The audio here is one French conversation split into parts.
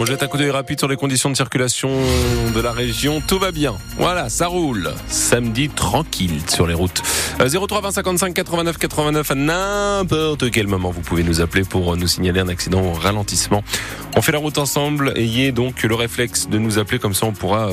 On jette un coup d'œil rapide sur les conditions de circulation de la région. Tout va bien. Voilà, ça roule. Samedi tranquille sur les routes. 03 20 55 89 89 à n'importe quel moment vous pouvez nous appeler pour nous signaler un accident ou un ralentissement. On fait la route ensemble. Ayez donc le réflexe de nous appeler comme ça on pourra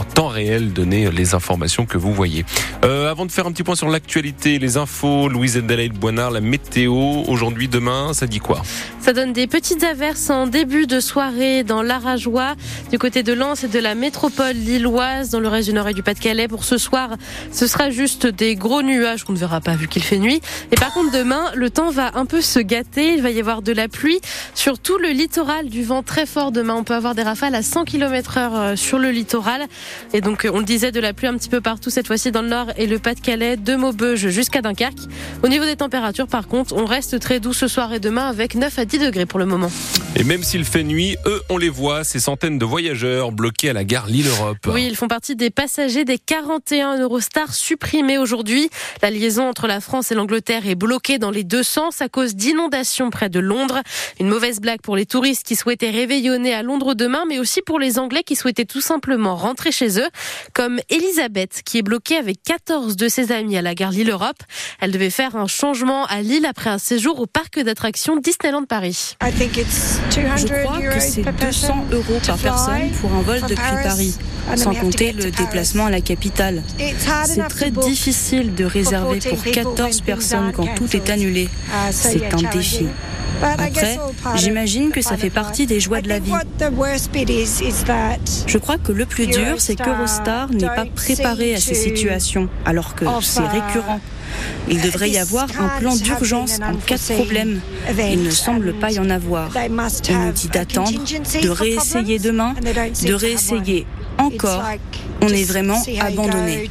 en temps réel donner les informations que vous voyez. Euh, avant de faire un petit point sur l'actualité, les infos, Louise Adelaide Boinard, la météo, aujourd'hui, demain, ça dit quoi? Ça donne des petites averses en début de soirée dans l'Arajois, du côté de Lens et de la métropole lilloise, dans le reste du nord et du Pas-de-Calais. Pour ce soir, ce sera juste des gros nuages qu'on ne verra pas vu qu'il fait nuit. Et par contre, demain, le temps va un peu se gâter. Il va y avoir de la pluie sur tout le littoral, du vent très fort demain. On peut avoir des rafales à 100 km heure sur le littoral. Et donc, on le disait, de la pluie un petit peu partout, cette fois-ci dans le nord et le Pas-de-Calais, de Maubeuge jusqu'à Dunkerque. Au niveau des températures, par contre, on reste très doux ce soir et demain avec 9 à 10 degrés pour le moment. Et même s'il fait nuit, eux, on les voit, ces centaines de voyageurs bloqués à la gare Lille-Europe. Oui, ils font partie des passagers des 41 Eurostars supprimés aujourd'hui. La liaison entre la France et l'Angleterre est bloquée dans les deux sens à cause d'inondations près de Londres. Une mauvaise blague pour les touristes qui souhaitaient réveillonner à Londres demain, mais aussi pour les Anglais qui souhaitaient tout simplement rentrer chez eux, comme Elisabeth, qui est bloquée avec 14 de ses amis à la gare Lille-Europe. Elle devait faire un changement à Lille après un séjour au parc d'attractions Disneyland Paris. Je crois que c'est 200 euros par personne pour un vol depuis Paris, sans compter le déplacement à la capitale. C'est très difficile de réserver pour 14 personnes quand tout est annulé. C'est un défi. Après, j'imagine que ça fait partie des joies de la vie. Je crois que le plus dur, c'est qu'Eurostar n'est pas préparé à ces situations, alors que c'est récurrent. Il devrait y avoir un plan d'urgence en cas de problème. Il ne semble pas y en avoir. On nous dit d'attendre, de réessayer demain, de réessayer encore. On est vraiment abandonné.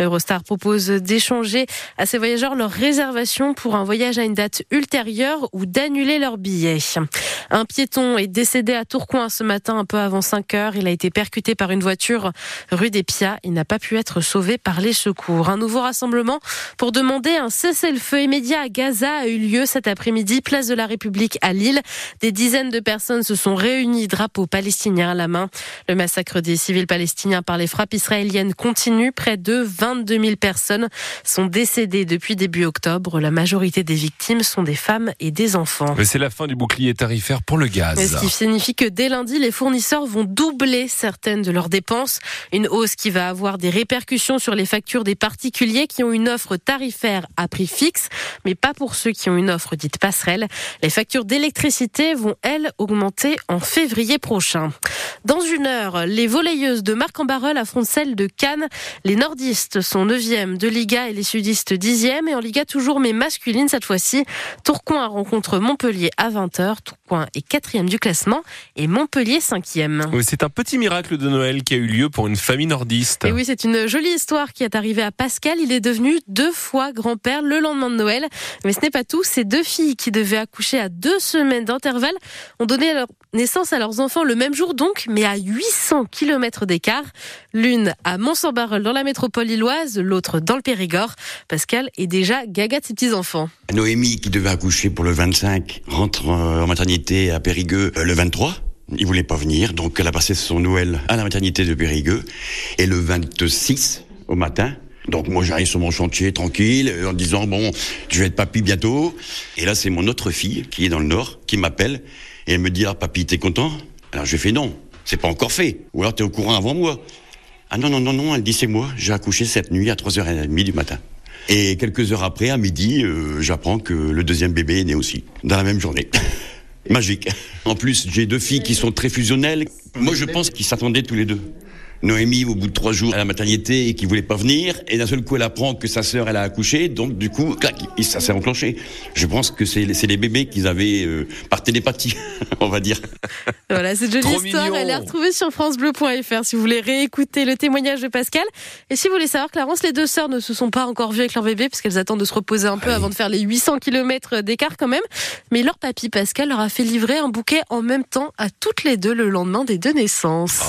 Eurostar propose d'échanger à ces voyageurs leur réservation pour un voyage à une date ultérieure ou d'annuler leur billet. Un piéton est décédé à Tourcoing ce matin un peu avant 5 heures. Il a été percuté par une voiture rue des Piats. Il n'a pas pu être sauvé par les secours. Un nouveau rassemblement pour demander un cessez-le-feu immédiat à Gaza a eu lieu cet après-midi, place de la République à Lille. Des dizaines de personnes se sont réunies, drapeau palestinien à la main. Le massacre des civils palestiniens par les frappes israéliennes continue. Près de 22 000 personnes sont décédées depuis début octobre. La majorité des victimes sont des femmes et des enfants. Mais c'est la fin du bouclier tarifaire pour le gaz. Ce qui signifie que dès lundi, les fournisseurs vont doubler certaines de leurs dépenses. Une hausse qui va avoir des répercussions sur les factures des particuliers qui ont une offre tarifaire à prix fixe, mais pas pour ceux qui ont une offre dite passerelle. Les factures d'électricité vont, elles, augmenter en février prochain. Dans une heure, les volleyeuses de Marc-en-Barœul affrontent celles de Cannes. Les nordistes sont 9e de Liga et les sudistes 10e. Et en Liga, toujours mais masculine cette fois-ci. Tourcoing rencontre Montpellier à 20h. Tourcoing est 4e du classement et Montpellier 5e. Oui, c'est un petit miracle de Noël qui a eu lieu pour une famille nordiste. Et oui, c'est une jolie histoire qui est arrivée à Pascal. Il est devenu deux fois grand-père le lendemain de Noël. Mais ce n'est pas tout. Ces deux filles qui devaient accoucher à deux semaines d'intervalle ont donné leur naissance à leurs enfants le même jour donc, mais à 800 km d'écart. L'une à Mont-Saint-Barreul dans la métropole lilloise, l'autre dans le Périgord. Pascal est déjà gaga de ses petits-enfants. Noémie, qui devait accoucher pour le 25, rentre en maternité à Périgueux le 23. Il voulait pas venir, donc elle a passé son Noël à la maternité de Périgueux. Et le 26, au matin, donc moi j'arrive sur mon chantier tranquille en disant bon je vais être papy bientôt et là c'est mon autre fille qui est dans le nord qui m'appelle et elle me dit ah papy t'es content? Alors je fais non c'est pas encore fait. Ou alors t'es au courant avant moi. Ah non non non non elle dit c'est moi. J'ai accouché cette nuit à 3h30 du matin. Et quelques heures après à midi euh, j'apprends que le deuxième bébé est né aussi dans la même journée. Magique. En plus j'ai deux filles qui sont très fusionnelles. Moi je pense qu'ils s'attendaient tous les deux Noémie au bout de trois jours à la maternité et qui voulait pas venir et d'un seul coup elle apprend que sa sœur elle a accouché donc du coup clac, ça s'est enclenché. Je pense que c'est les bébés qu'ils avaient euh, par télépathie, on va dire. Voilà, cette jolie Trop histoire, mignon. elle est retrouvée sur francebleu.fr si vous voulez réécouter le témoignage de Pascal. Et si vous voulez savoir, Clarence, les deux sœurs ne se sont pas encore vues avec leur bébé parce qu'elles attendent de se reposer un peu avant de faire les 800 km d'écart quand même. Mais leur papy Pascal leur a fait livrer un bouquet en même temps à toutes les deux le lendemain des deux naissances.